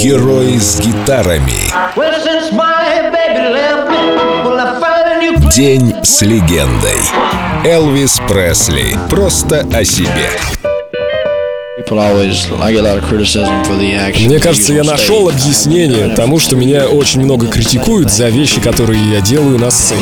Герои с гитарами. День с легендой. Элвис Пресли. Просто о себе. Мне кажется, я нашел объяснение тому, что меня очень много критикуют за вещи, которые я делаю на сцене.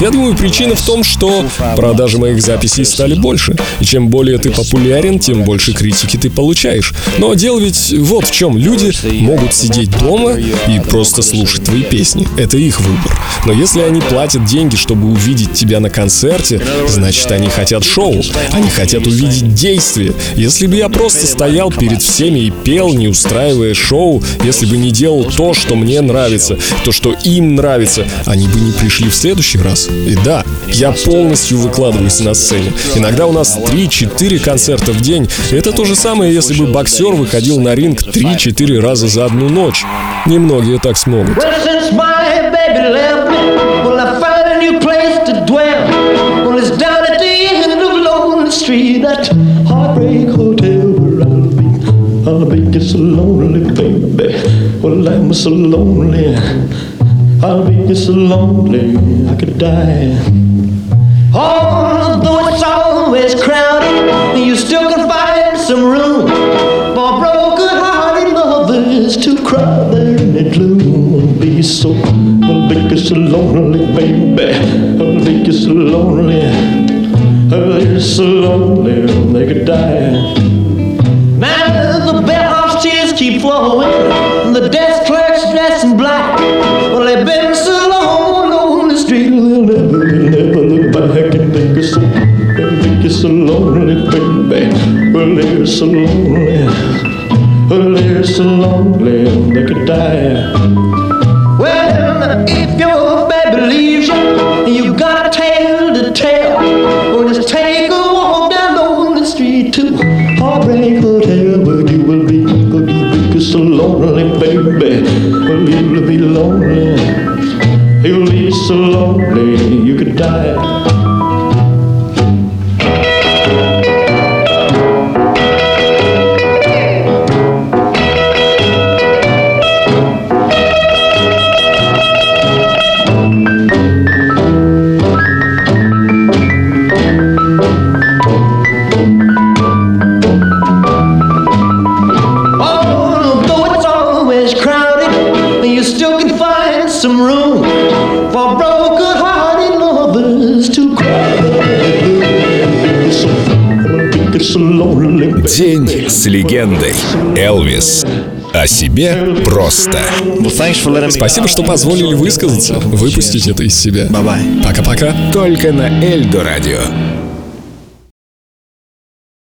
Я думаю, причина в том, что продажи моих записей стали больше. И чем более ты популярен, тем больше критики ты получаешь. Но дело ведь вот в чем. Люди могут сидеть дома и просто слушать твои песни. Это их выбор. Но если они платят деньги, чтобы увидеть тебя на концерте, значит, они хотят шоу. Они хотят увидеть действие. Если бы я просто стоял перед всеми и пел, не устраивая шоу, если бы не делал то, что мне нравится, то, что им нравится, они бы не пришли в следующий раз. И да, я полностью выкладываюсь на сцене. Иногда у нас 3-4 концерта в день. Это то же самое, если бы боксер выходил на ринг 3-4 раза за одну ночь. Немногие так смогут. street, that heartbreak hotel. I'll be just so lonely, baby. Well, I'm so lonely. I'll be just so lonely, I could die. Although it's always crowded, you still can find some room for broken-hearted lovers to cry there in the gloom. I'll be so, I'll be just so lonely, baby. I'll be just so lonely. They're so lonely they could die. The bellhop's tears keep flowing, and the desk clerk's dressed in black. Well, they've been so long on the street, they'll never, they'll never look back and think you're so, think you're so lonely, baby. Well, they're so lonely, well, they're so lonely they could die. Well, if your baby leaves you, you got a tale to tell. Or just take a walk down lonely street to Well, you'll be lonely. You'll be so lonely you could die. Some room for broken-hearted lovers to cry. День с легендой. Элвис. О себе просто. Спасибо, что позволили высказаться, выпустить это из себя. Пока-пока. Только на Эльдо радио.